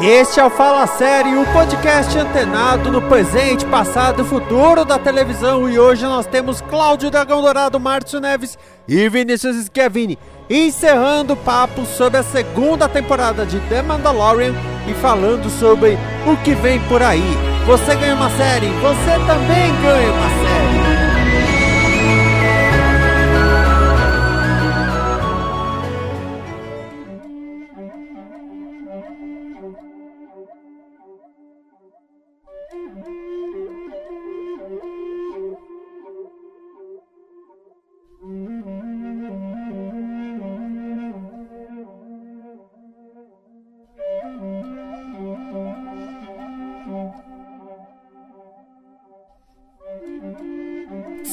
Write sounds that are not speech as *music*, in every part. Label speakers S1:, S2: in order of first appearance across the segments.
S1: Este é o Fala Série, o podcast antenado no presente, passado e futuro da televisão. E hoje nós temos Cláudio Dragão Dourado, Márcio Neves e Vinícius Schiavini encerrando o papo sobre a segunda temporada de The Mandalorian e falando sobre o que vem por aí. Você ganha uma série, você também ganha uma série.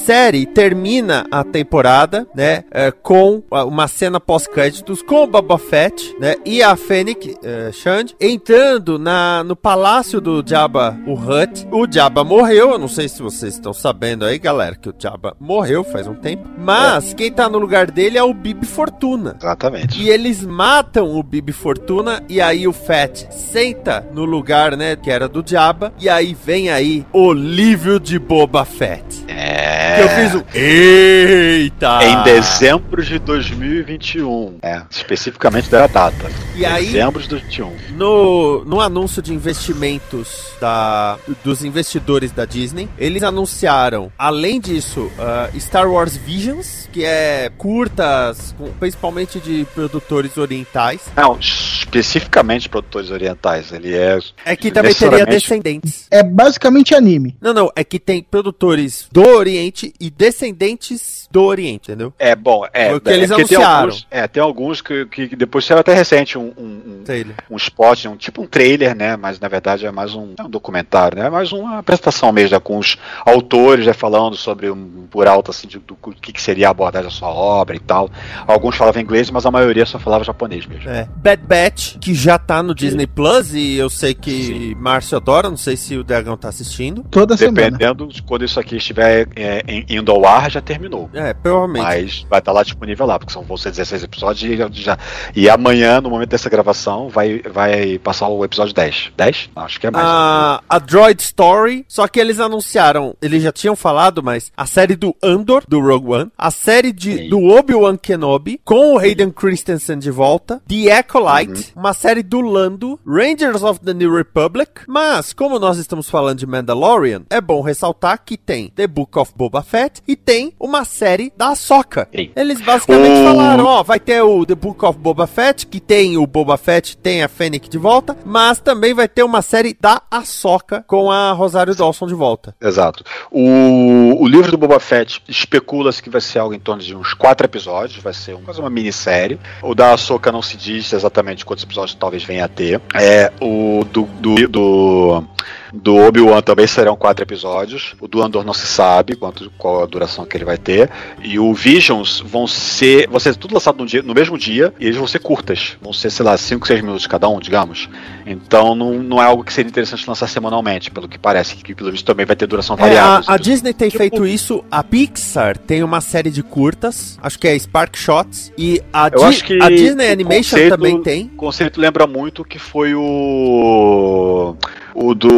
S1: Série termina a temporada, né, é, com uma cena pós-créditos com o Boba Fett, né, e a Fennec é, Shand entrando na, no palácio do Jabba o Hutt. O Jabba morreu, eu não sei se vocês estão sabendo aí, galera, que o Jabba morreu faz um tempo, mas é. quem tá no lugar dele é o Bibi Fortuna.
S2: Exatamente.
S1: E eles matam o Bibi Fortuna e aí o Fett senta no lugar, né, que era do Jabba, e aí vem aí o livro de Boba Fett.
S2: É.
S1: Que eu fiz um. Eita!
S2: Em dezembro de 2021. É, especificamente da data.
S1: E aí,
S2: dezembro de 2021.
S1: No, no anúncio de investimentos da, dos investidores da Disney, eles anunciaram, além disso, uh, Star Wars Visions, que é curtas, principalmente de produtores orientais.
S2: Não, especificamente produtores orientais. Ele é.
S1: É que também teria descendentes.
S3: É basicamente anime.
S1: Não, não, é que tem produtores do Oriente e descendentes do Oriente, entendeu?
S2: É, bom, é.
S1: O que eles anunciaram.
S2: Tem alguns, é, tem alguns que, que depois saiu até recente um, um, um, um spot, um, tipo um trailer, né? Mas na verdade é mais um, é um documentário, né? É mais uma apresentação mesmo, né, com os autores né, falando sobre um por alto assim, de, do, do que, que seria a abordagem da sua obra e tal. Alguns falavam inglês, mas a maioria só falava japonês mesmo.
S1: É. Bad Batch, que já tá no Disney Plus e eu sei que. Márcio adora, não sei se o Dragão tá assistindo.
S3: Toda
S2: Dependendo
S3: semana.
S2: Dependendo de quando isso aqui estiver é, indo ao ar, já terminou.
S1: É, provavelmente.
S2: Mas vai estar lá disponível lá, porque são vão ser 16 episódios e, já, e amanhã, no momento dessa gravação, vai, vai passar o episódio 10. 10? Acho que é mais.
S1: A, a Droid Story, só que eles anunciaram, eles já tinham falado, mas a série do Andor, do Rogue One, a série de, do Obi-Wan Kenobi, com o Hayden Christensen de volta, The Acolyte, uhum. uma série do Lando, Rangers of the New Republic, mas, como nós estamos falando de Mandalorian, é bom ressaltar que tem The Book of Boba Fett e tem uma série da Ahsoka. Eles basicamente o... falaram, ó, vai ter o The Book of Boba Fett, que tem o Boba Fett, tem a Fennec de volta, mas também vai ter uma série da Ahsoka com a Rosário Dawson de volta.
S2: Exato. O, o livro do Boba Fett especula-se que vai ser algo em torno de uns quatro episódios, vai ser quase uma minissérie. O da Ahsoka não se diz exatamente quantos episódios talvez venha a ter. É, o do, do, do do Obi-Wan também serão quatro episódios. O do Andor não se sabe quanto, qual a duração que ele vai ter. E o Visions vão ser. Vão ser tudo lançado no, dia, no mesmo dia. E eles vão ser curtas. Vão ser, sei lá, 5, 6 minutos cada um, digamos. Então não, não é algo que seria interessante lançar semanalmente, pelo que parece. Que pelo visto também vai ter duração variável.
S1: É, a, a Disney tem tipo... feito isso. A Pixar tem uma série de curtas. Acho que é Spark Shots. E a, Di a Disney Animation conceito, também tem.
S2: O conceito lembra muito que foi o o do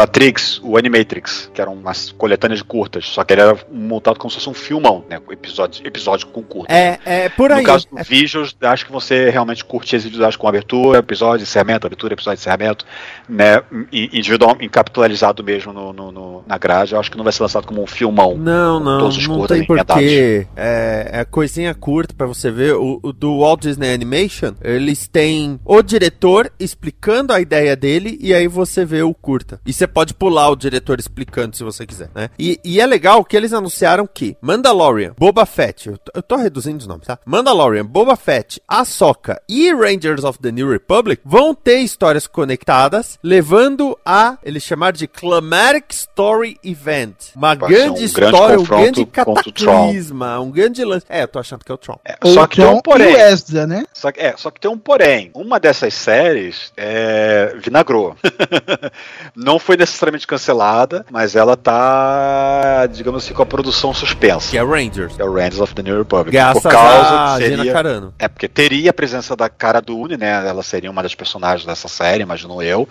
S2: Matrix, o Animatrix, que eram umas coletâneas curtas, só que ele era montado como se fosse um filmão, né? Episódio, episódio com curtas.
S1: É, é por aí.
S2: No caso do
S1: é...
S2: Visuals, acho que você realmente curte as individuais com abertura, episódio, encerramento, abertura, episódio, encerramento, né? Individual, encapitalizado mesmo no, no, no, na grade. Eu acho que não vai ser lançado como um filmão.
S1: Não, não, todos os não tem porquê. É, é coisinha curta para você ver. O, o do Walt Disney Animation, eles têm o diretor explicando a ideia dele e aí você vê o curta. E você pode pular o diretor explicando se você quiser, né? E, e é legal que eles anunciaram que Mandalorian, Boba Fett, eu tô, eu tô reduzindo os nomes, tá? Mandalorian, Boba Fett, Ahsoka e Rangers of the New Republic vão ter histórias conectadas, levando a eles chamaram de Climatic Story Event. Uma grande
S2: um grande
S1: história, um grande
S2: o Tron.
S1: cataclisma, um grande lance. É, eu tô achando que é o Tron.
S2: É,
S3: O
S2: só que tem
S3: Tron
S2: um
S3: e
S2: porém.
S3: o Ezra, né?
S2: Só que, é, só que tem um porém. Uma dessas séries é, vinagrou. *laughs* Não foi necessariamente cancelada, mas ela tá, digamos assim, com a produção suspensa.
S1: Que é Rangers.
S2: Que é o Rangers of the New Republic.
S1: Graças
S2: Por causa
S1: a
S2: que
S1: Gina
S2: seria,
S1: Carano.
S2: É, porque teria a presença da Cara Dune, né? Ela seria uma das personagens dessa série, imagino eu.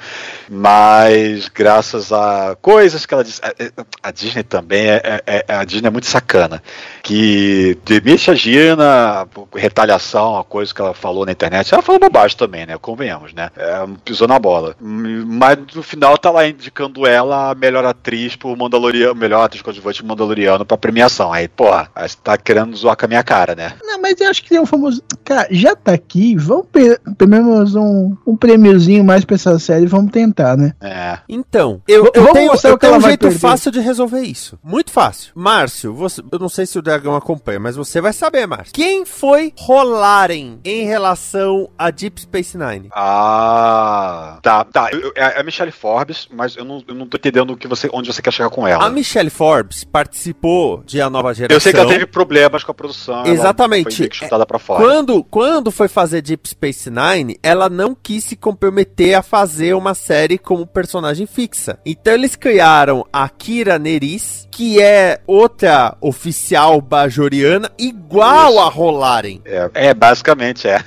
S2: Mas graças a coisas que ela disse. A, a Disney também é, é- é- A Disney é muito sacana. Que demite a Gina, retaliação, a coisa que ela falou na internet. Ela falou bobagem também, né? Convenhamos, né? É, pisou na bola. Mas no final tá lá indicando ela a melhor atriz pro Mandaloriano, melhor atriz coadjuvante Mandaloriano pra premiação. Aí, porra, aí você tá querendo zoar com a minha cara, né?
S3: Não, mas eu acho que tem um famoso. Cara, já tá aqui, vamos pe- pelo menos um, um prêmiozinho mais pra essa série, vamos tentar, né?
S2: É.
S1: Então, eu,
S3: V-
S1: eu
S3: vamos
S1: tenho,
S3: mostrar
S1: eu tenho um jeito
S3: perder.
S1: fácil de resolver isso. Muito fácil. Márcio, você, eu não sei se o Dragão acompanha, mas você vai saber, Márcio. Quem foi rolarem em relação a Deep Space Nine?
S2: Ah, tá, tá. Eu- eu- É a Michelle Forbes, mas eu não, eu não tô entendendo que você, onde você quer chegar com ela.
S1: A Michelle Forbes participou de A Nova Geração.
S2: eu sei que ela teve problemas com a produção. ela
S1: Exatamente.
S2: Foi meio que chutada pra fora.
S1: Quando, quando foi fazer Deep Space Nine, ela não quis se comprometer a fazer uma série como personagem fixa. Então eles criaram a Kira Nerys, que é outra oficial bajoriana, igual
S2: Isso.
S1: a Rolaren.
S2: É, é, basicamente é.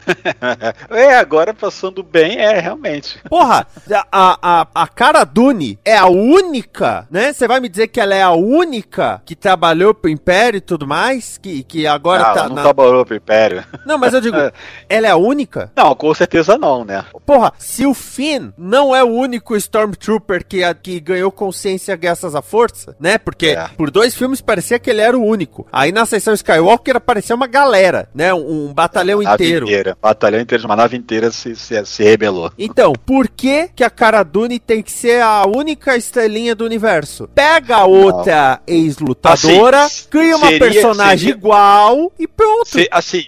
S2: *laughs* é, agora passando bem, é, realmente.
S1: Porra, a, a, a Cara Dune é a única, né? Você vai me dizer que ela é a única que trabalhou pro Império e tudo mais? Que, que agora
S2: Ah,
S1: tá
S2: não
S1: na...
S2: trabalhou pro Império.
S1: Não, mas eu digo, *laughs* ela é a única?
S2: Não, com certeza não, né?
S1: Porra, se o Finn não é o único Stormtrooper que, a- que ganhou consciência graças à força, né? Porque
S2: É.
S1: por dois filmes parecia que ele era o único. Aí na sessão Skywalker aparecia uma galera, né? Um, um batalhão
S2: Nave
S1: inteiro.
S2: inteira. Batalhão inteiro, uma nave inteira se, se, se rebelou.
S1: Então, por que que a Cara Dune tem que ser a única estrelinha do universo? Pega a outra ex-lutadora,
S2: Assim,
S1: cria uma
S2: seria-
S1: personagem
S2: seria-
S1: igual e pronto.
S2: Se- assim,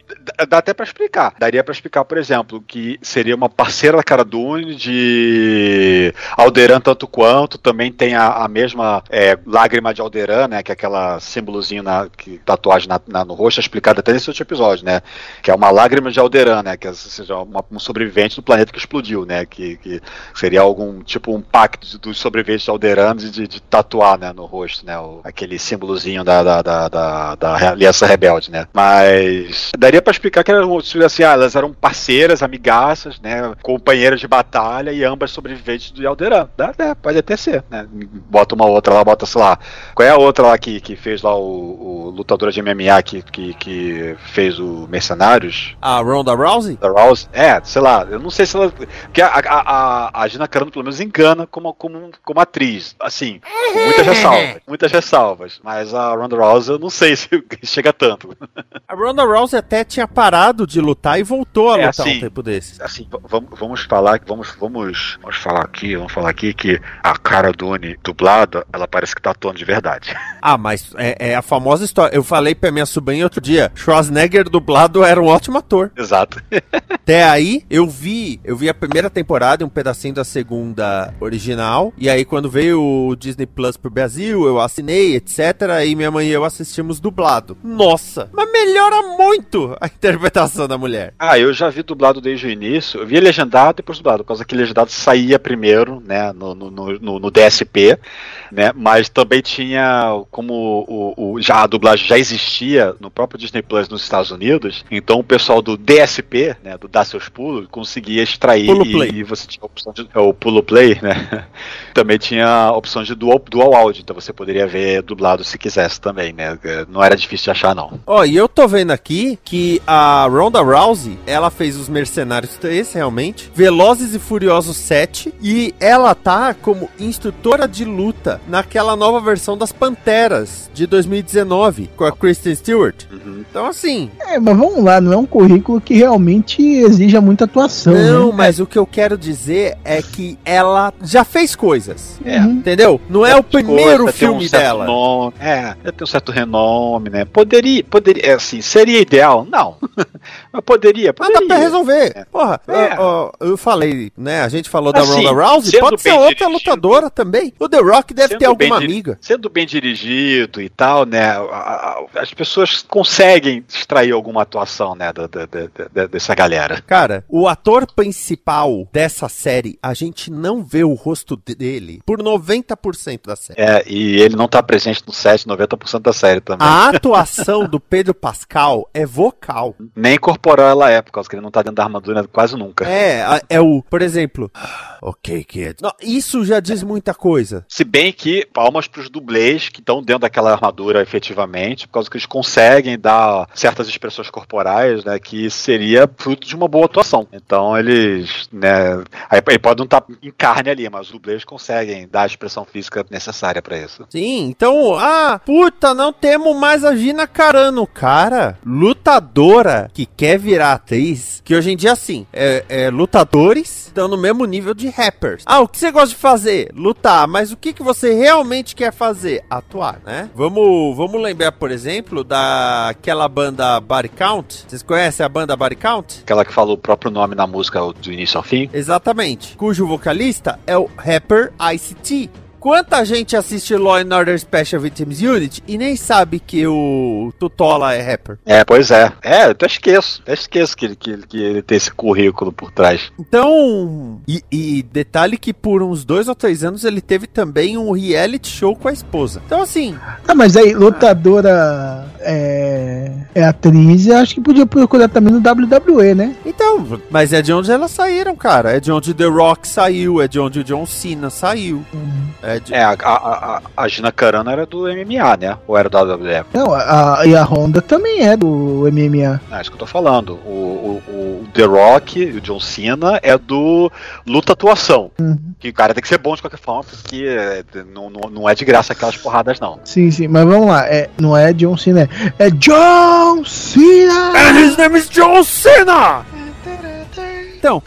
S2: dá- até pra explicar. Daria pra explicar, por exemplo, que seria uma parceira da Cara Dune de Alderan tanto quanto, também tem a, a mesma é, lágrima de Alderan, né, que é aquela símbolozinho na que, tatuagem na, na- no rosto, é explicado até nesse outro episódio, né, que é uma lágrima de Alderan, né, que é, seja uma- um sobrevivente do planeta que explodiu, né, que, que seria algum tipo um pacto dos sobreviventes de Alderan de, de- tatuar, né, no rosto, né, o- aquele símbolozinho da, da, da, da, da Aliança Rebelde, né, mas daria pra explicar que eram assim, ah, elas eram parceiras, amigaças, né, companheiras de batalha e ambas sobreviventes de Alderan, Dá, dá, pode até ser, né, bota uma outra lá, bota, sei lá, qual é a outra lá que, que fez lá o, o lutador de MMA que, que, que fez o Mercenários?
S1: A Ronda Rousey?
S2: Da Rouse? É, sei lá, eu não sei se ela. Porque a, a, a, a Gina Carano, pelo menos, engana como, como, como atriz. Assim, com muitas ressalvas. Muitas ressalvas. Mas a Ronda Rouse eu não sei se *laughs* chega tanto.
S1: A Ronda Rousey até tinha parado de lutar e voltou a
S2: É,
S1: lutar
S2: assim,
S1: um tempo desses.
S2: Assim, vamos, vamos falar, vamos, vamos, vamos falar aqui, vamos falar aqui que a cara Dune dublada, ela parece que tá atuando de verdade.
S1: Ah, mas é, é a famosa história. Eu falei pra minha sobrinha outro dia, Schwarzenegger dublado era um ótimo ator.
S2: Exato. *laughs*
S1: Até aí, eu vi, eu vi a primeira temporada e um pedacinho da segunda original. E aí, quando veio o Disney Plus pro Brasil, eu assinei, etc. E minha mãe e eu assistimos dublado. Nossa, mas melhora muito a *laughs* interpretação da mulher.
S2: Ah, eu já vi dublado desde o início. Eu vi legendado e depois dublado, por causa que legendado saía primeiro, né, no, no, no, no DSP, né, mas também tinha, como o, o- já a dublagem já existia no próprio Disney Plus nos Estados Unidos, então o pessoal do DSP, né, do Dar Seus Pulos, conseguia extrair
S1: Pulo
S2: e, e você tinha a opção de, é, o Pulo Play, né, *laughs* também tinha a opção de dual, dual áudio, então você poderia ver dublado se quisesse também, né, não era difícil de achar não.
S1: Ó, e eu tô vendo aqui que a Ronda Rousey, ela fez os Mercenários 3, realmente, Velozes e Furiosos 7, e ela tá como instrutora de luta naquela nova versão das Panteras de 2019, com a Kristen Stewart.
S2: Uhum.
S1: Então, assim,
S3: É, mas vamos lá, não é um currículo que realmente exija muita atuação.
S1: não,
S3: né?
S1: mas o que eu quero dizer é que ela já fez coisas.
S2: É.
S3: Uhum.
S1: Entendeu? Não é o primeiro
S2: Coisa, tem
S1: filme
S2: um certo
S1: dela.
S2: Nome, é, tem um certo renome, né? Poderia, poderia, é assim, seria ideal? Não. *laughs* Mas poderia,
S1: Mas
S2: poderia.
S1: dá pra resolver.
S2: É.
S1: Porra,
S2: É.
S1: ó, ó, eu falei, né? A gente falou da
S2: Assim,
S1: Ronda Rousey, pode ser outra
S2: dirigido.
S1: lutadora também. O The Rock deve ter alguma amiga.
S2: Sendo bem dirigido e tal, né? As pessoas conseguem extrair alguma atuação, né? Da, da- da- da- dessa galera.
S1: Cara, o ator principal dessa série, a gente não vê o rosto dele por 90% da série.
S2: É, e ele não tá presente no set 90% da série também.
S1: A atuação do Pedro Pascal é vocal.
S2: Nem corporal ela é, por causa que ele não tá dentro da armadura quase nunca.
S1: É, é o, por exemplo, ok, kid. Não, isso já diz muita coisa.
S2: Se bem que palmas pros dublês que estão dentro daquela armadura efetivamente, por causa que eles conseguem dar certas expressões corporais, né, que seria fruto de uma boa atuação. Então eles, né, aí, aí pode não estar em carne ali, mas os dublês conseguem dar a expressão física necessária pra isso.
S1: Sim, então, ah, puta, não temos mais a Gina Carano, cara. Lutadora que quer virar atriz, que hoje em dia, assim, é, é lutadores estão no mesmo nível de rappers. Ah, o que você gosta de fazer? Lutar, mas o que, que você realmente quer fazer? Atuar, né? Vamos, vamos lembrar, por exemplo, daquela banda Body Count. Vocês conhecem a banda Body Count?
S2: Aquela que falou o próprio nome na música do início ao fim.
S1: Exatamente. Cujo vocalista é o rapper Ice-T. Quanta gente assiste Law and Order Special Victims Unit e nem sabe que o Tutola é rapper?
S2: É, pois é. É, eu até esqueço. Até esqueço que ele, que, ele- que ele tem esse currículo por trás.
S1: Então, e, e detalhe que por uns dois ou três anos ele teve também um reality show com a esposa. Então, assim,
S3: Ah, mas aí, lutadora é, é atriz, eu acho que podia procurar também no WWE, né?
S1: então, mas é de onde elas saíram, cara. É de onde The Rock saiu, é de onde o John Cena saiu. É de...
S2: É, a, a, a, Gina Carano era do MMA, né? Ou era da WWE?
S3: Não, a, e a Honda também é do MMA.
S2: É isso que eu tô falando. O, o, o The Rock e o John Cena é do luta atuação.
S3: Uhum.
S2: Que o cara tem que ser bom de qualquer forma, porque é, não, não, não é de graça aquelas porradas, não.
S3: Sim, sim, mas vamos lá, é, não é John Cena, é John Cena!
S1: And his name is John Cena! Então,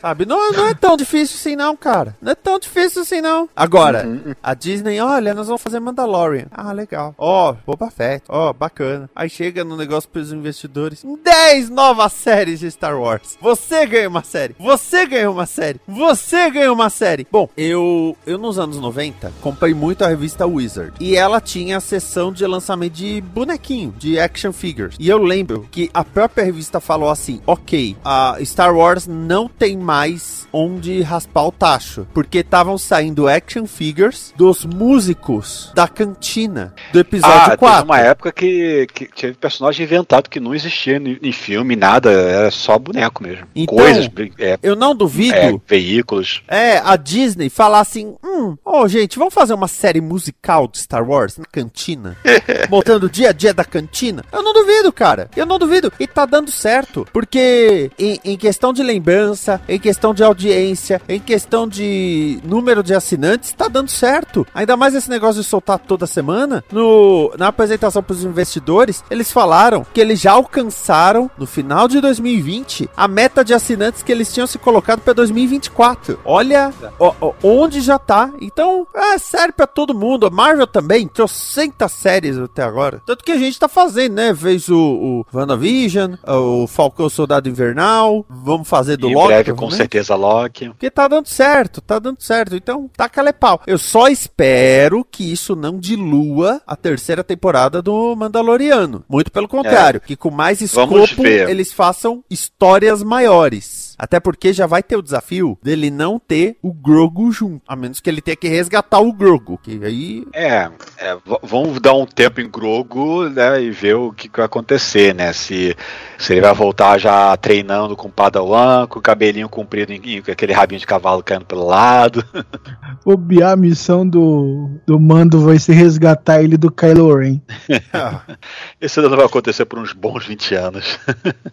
S1: sabe, não, não é tão difícil assim não, cara. Não é tão difícil assim não. Agora, a Disney, olha, nós vamos fazer Mandalorian. Ah, legal. Ó, Boba Fett. Ó, bacana. Aí chega no negócio pros investidores. 10 novas séries de Star Wars. Você ganha uma série. Você ganha uma série. Você ganha uma série. Bom, eu, eu nos anos 90 comprei muito a revista Wizard. E ela tinha a seção de lançamento de bonequinho, de action figures. E eu lembro que a própria revista falou assim: ok, a Star Wars não tem mais onde raspar o tacho. Porque estavam saindo action figures dos músicos da cantina do episódio
S2: ah, teve
S1: 4.
S2: uma época que, que teve personagem inventado que não existia em, filme, nada, era só boneco mesmo.
S1: Então,
S2: Coisas, é,
S1: Eu não duvido.
S2: é, veículos.
S1: É, a Disney falar assim: hum, ô gente, vamos fazer uma série musical de Star Wars na cantina? *laughs* mostrando o dia a dia da cantina? Eu não duvido, cara. Eu não duvido. E tá dando certo. Porque em, em questão de lembrança, em questão de audiência, em questão de número de assinantes, tá dando certo. Ainda mais esse negócio de soltar toda semana. No, na apresentação pros investidores, eles falaram que eles já alcançaram, no final de 2020, a meta de assinantes que eles tinham se colocado para 2024. Olha ó, ó, onde já tá. Então, é sério pra todo mundo. A Marvel também, 300 séries até agora. Tanto que a gente tá fazendo, né? Fez o, o WandaVision, o Falcão Soldado Invernal. Vamos fazer do
S2: em
S1: Loki.
S2: breve, com certeza, Loki.
S1: Porque tá dando certo, tá dando certo. Então, taca é pau. Eu só espero que isso não dilua a terceira temporada do Mandaloriano. Muito pelo contrário, que com mais escopo eles façam histórias maiores. Até porque já vai ter o desafio dele não ter o Grogu junto. A menos que ele tenha que resgatar o Grogu. Que aí.
S2: É, é vamos dar um tempo em Grogu, né, e ver o que, que vai acontecer, né? Se, se ele vai voltar já treinando com o Padawan, com o cabelinho comprido, com aquele rabinho de cavalo caindo pelo lado. *laughs*
S3: Bobear a missão do, do Mando vai ser resgatar ele do Kylo Ren. *laughs*
S2: Isso ainda não vai acontecer por uns bons 20 anos.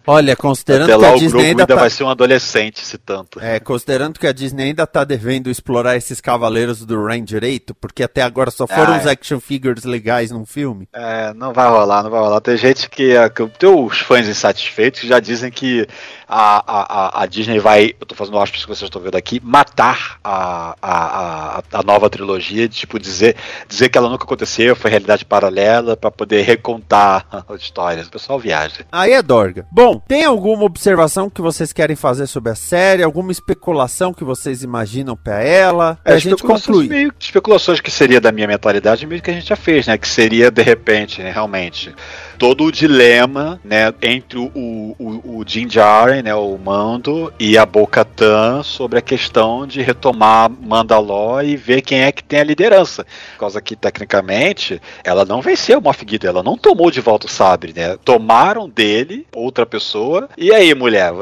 S1: Olha, considerando
S2: Até
S1: que
S2: lá
S1: a
S2: o
S1: Disney
S2: Grogu
S1: ainda
S2: ainda
S1: tá.
S2: vai ser um adolescente, se tanto.
S1: É, considerando que a Disney ainda tá devendo explorar esses cavaleiros do Ren direito, porque até agora só foram
S2: Ah,
S1: os
S2: é.
S1: action figures legais num filme.
S2: É, não vai rolar, não vai rolar. Tem gente que. é, que- Tem os fãs insatisfeitos que já dizem que a, a, a- Disney vai. Eu tô fazendo aspas que vocês estão vendo aqui, matar a, a, a, a nova trilogia, tipo, dizer, dizer que ela nunca aconteceu, foi realidade paralela, pra poder recontar *laughs* as histórias. O pessoal viaja.
S1: Aí é Dorga. Bom, tem alguma observação que vocês querem fazer sobre a série? Alguma especulação que vocês imaginam pra ela?
S2: É,
S1: gente
S2: especulações
S1: concluir.
S2: meio- especulações que seria da minha mentalidade, meio que a gente já fez, né? Que seria, de repente, né, realmente, todo o dilema, né, entre o, o, o Din Djarin, né, o Mando, e a Bo-Katan sobre a questão de retomar Mandalor e ver quem é que tem a liderança. Por causa que, tecnicamente, ela não venceu o Moff Gideon, ela não tomou de volta o sabre, né? Tomaram dele outra pessoa. E aí, mulher,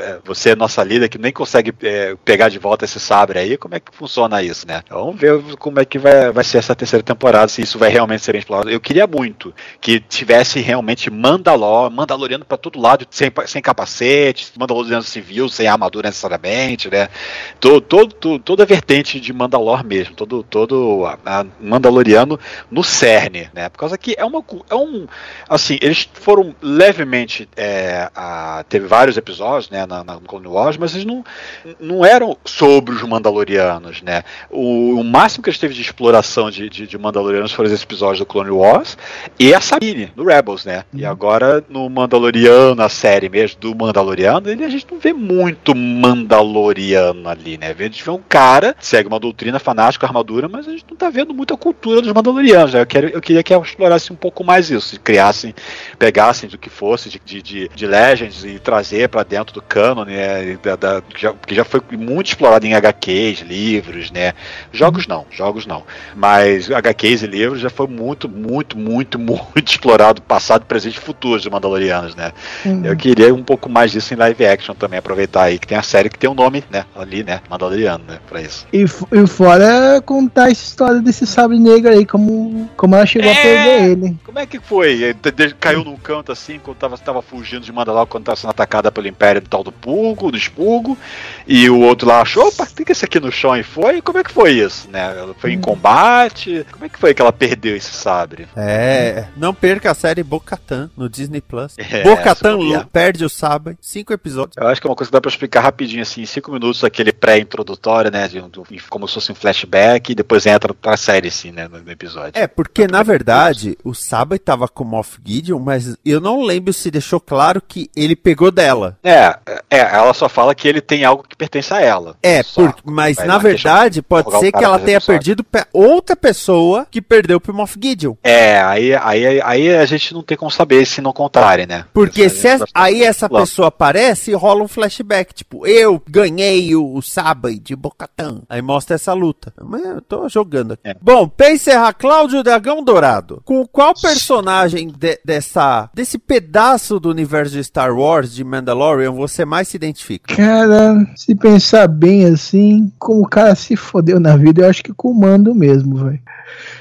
S2: é, você nossa líder que nem consegue é, pegar de volta esse sabre aí, como é que funciona isso, né? Vamos ver como é que vai, vai ser essa terceira temporada, se isso vai realmente ser explorado. Eu queria muito que tivesse realmente Mandalor, Mandaloriano pra todo lado, sem, sem capacete, Mandaloriano civil, sem armadura necessariamente, né? Todo, todo, toda a vertente de Mandalor mesmo, todo, todo a- a Mandaloriano no cerne, né? Por causa que é uma é um assim, eles foram levemente é, a- teve vários episódios, né, na, na Clone Wars, mas eles não, não eram sobre os Mandalorianos, né? O, o máximo que eles teve de exploração de, de, de Mandalorianos foram esses episódios do Clone Wars e a Sabine, do Rebels, né? E agora no Mandaloriano, a série mesmo do Mandaloriano, ele, a gente não vê muito Mandaloriano ali, né? A gente vê um cara, segue uma doutrina fanático, armadura, mas a gente não tá vendo muita cultura dos Mandalorianos, né? Eu, quero, eu queria que explorasse um pouco mais isso, se criassem, pegassem do que fosse de, de, de, de Legends e trazer pra dentro do canon, né? E Da, da- que, já, que já foi muito explorado em HQs, livros, né? Jogos não, jogos não. Mas HQs e livros já foi muito, muito, muito, *laughs* muito explorado, passado, presente e futuro de Mandalorianos, né? Eu queria um pouco mais disso em live action também, aproveitar aí que tem a série que tem um nome, né? Ali, né? Mandaloriano, né? Pra isso.
S3: E, e fora contar essa história desse sabre negro aí, como, como ela chegou
S2: É.
S3: a perder ele.
S2: Como é que foi? Ele Caiu num canto assim, quando tava, tava fugindo de Mandalor, quando tava sendo atacada pelo Império do tal do Pulgo, do Expurgo, e o outro lá achou, opa, tem que esse aqui no chão e foi? Como é que foi isso, né? Ela foi em combate? Como é que foi que ela perdeu esse sabre?
S1: É, não perca a série Bocatan no Disney Plus. *laughs*
S2: É,
S1: Bocatan perde o sabre, cinco episódios.
S2: Eu acho que é uma coisa que dá pra explicar rapidinho, assim, em cinco minutos, aquele pré-introdutório, né? De, do- como se fosse um flashback, e depois entra pra série, assim, né? No, no episódio.
S1: É, porque na verdade o Sabre tava com o Moff Gideon, mas eu não lembro se deixou claro que ele pegou dela.
S2: É, é, ela só fala que ele tem algo que pertence a ela.
S1: É,
S2: Só.
S1: por- mas na verdade pode ser que ela tenha perdido pra outra pessoa que perdeu pro Moff Gideon.
S2: É, aí, aí, aí a gente não tem como saber se não contarem, né?
S1: Porque se
S2: a gente vai
S1: aí essa
S2: lá.
S1: pessoa aparece e rola um flashback, tipo, eu ganhei o, o Sabre de Bocatan. Aí mostra essa luta. Mas eu tô jogando aqui.
S2: É.
S1: Bom, pra encerrar, Cláudio Dragão Dourado. Com qual personagem de- dessa, desse pedaço do universo de Star Wars, de Mandalorian, você mais se identifica?
S3: Cara, se pensar bem assim, como o cara se fodeu na vida, eu acho que com o mando mesmo, velho.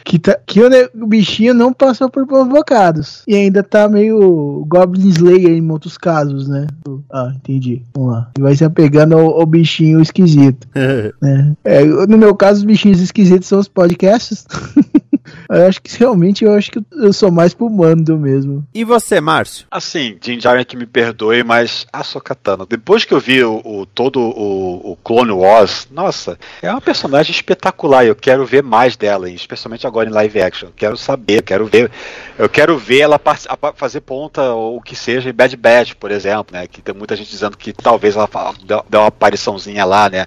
S3: Que, tá, que o, bichinho não passou por provocados. E ainda tá meio Goblin Slayer em outros casos, né? Ah, entendi. Vamos lá. E vai se apegando ao, ao bichinho esquisito. *laughs* né? É, no meu caso, os bichinhos esquisitos são os podcasts. *laughs* eu acho que realmente eu acho que eu sou mais pro mando mesmo.
S1: e você, Márcio?
S2: Assim, Jin Djarin que me perdoe, mas a Sokatano, depois que eu vi o, o- todo o, o Clone Wars, nossa, é uma personagem espetacular. Eu quero ver mais dela, especialmente agora em live action. Eu quero saber, eu quero ver, eu quero ver ela fazer ponta ou o que seja em Bad Batch, por exemplo, né? Que tem muita gente dizendo que talvez ela dê uma apariçãozinha lá, né?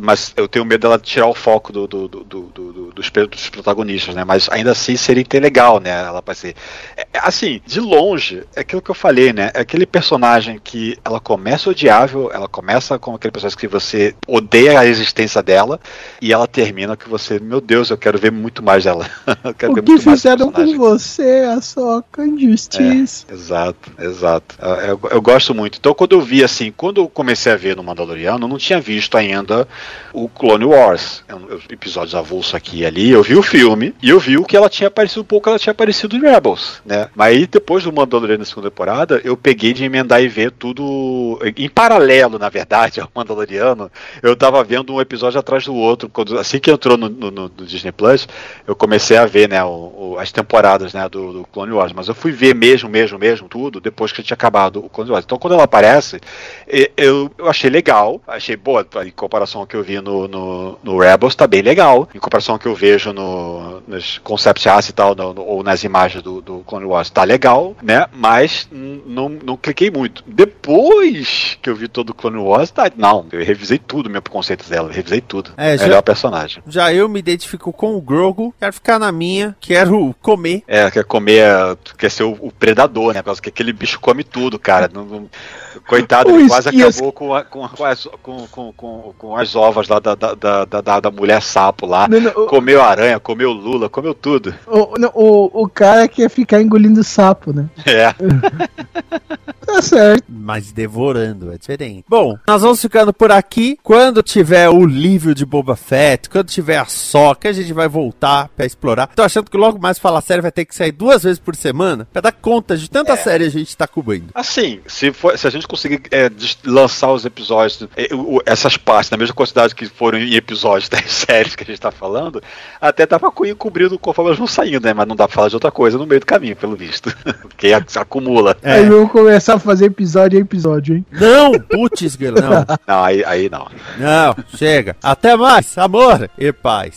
S2: Mas eu tenho medo dela tirar o foco do, do- do- do- do- do- dos, dos protagonistas, né? Mas ainda assim seria ter legal, né? Ela vai ser. É, assim, de longe, é aquilo que eu falei, né? É aquele personagem que ela começa odiável, ela começa como aquele personagem que você odeia a existência dela, e ela termina que você, meu Deus, eu quero ver muito mais dela. *laughs*
S3: o que fizeram com você, a soca injustiça.
S2: É, exato, exato. Eu, eu, eu, gosto muito. Então, quando eu vi assim, quando eu comecei a ver no Mandaloriano, eu não tinha visto ainda o Clone Wars, episódios avulso aqui e ali. Eu vi o filme e eu vi o que ela tinha aparecido um pouco, ela tinha aparecido em Rebels, né? Mas aí depois do Mandaloriano na segunda temporada, eu peguei de emendar e ver tudo em paralelo, na verdade, *laughs* ao Mandaloriano. Eu tava vendo um episódio atrás do outro. Quando, assim que entrou no, no, no Disney Plus, eu comecei a ver, né, o, o, as temporadas, né, do, do, Clone Wars. Mas eu fui ver mesmo, mesmo, mesmo tudo depois que tinha acabado o Clone Wars. Então quando ela aparece, eu, eu achei legal, achei boa em comparação ao que eu vi no, no, no Rebels, tá bem legal. Em comparação ao que eu vejo no, nos concept art e tal, no, no, ou nas imagens do, do Clone Wars, tá legal, né? Mas não, não cliquei muito. Depois que eu vi todo o Clone Wars, tá, não, eu revisei tudo, meu conceito dela, revisei tudo. É, Melhor já, personagem.
S1: Já eu me identifico com o Grogu, quero ficar na minha, quero comer.
S2: É, quer comer, quer ser o, o predador, né? Por causa que aquele bicho come tudo, cara. Não, não, Coitado, *laughs* ele quase acabou com, a, com, com, as, com, com, com, as ovas lá da, da, da, da, mulher sapo lá. Não, não, comeu aranha, comeu lula, comeu tudo.
S3: O, o, o cara quer ficar engolindo sapo, né?
S2: É. *laughs*
S3: tá certo.
S1: Mas devorando, é diferente. Bom, nós vamos ficando por aqui. Quando tiver o livro de Boba Fett, quando tiver a soca, a gente vai voltar pra explorar. Tô achando que logo mais falar série vai ter que sair duas vezes por semana pra dar conta de tanta é. série a gente tá cobrindo.
S2: Assim, se, for, se a gente conseguir é, lançar os episódios, é, essas partes, na mesma quantidade que foram em episódios *laughs* das séries que a gente tá falando, até dá pra ir cobrindo conforme elas vão saindo, né? Mas não dá pra falar de outra coisa no meio do caminho, pelo visto. *laughs* Porque acumula.
S3: É. Aí vamos começar a fazer episódio episódio, hein?
S1: Não, putz, não.
S2: Não, aí, aí não.
S1: Não, chega. Até mais, amor e paz.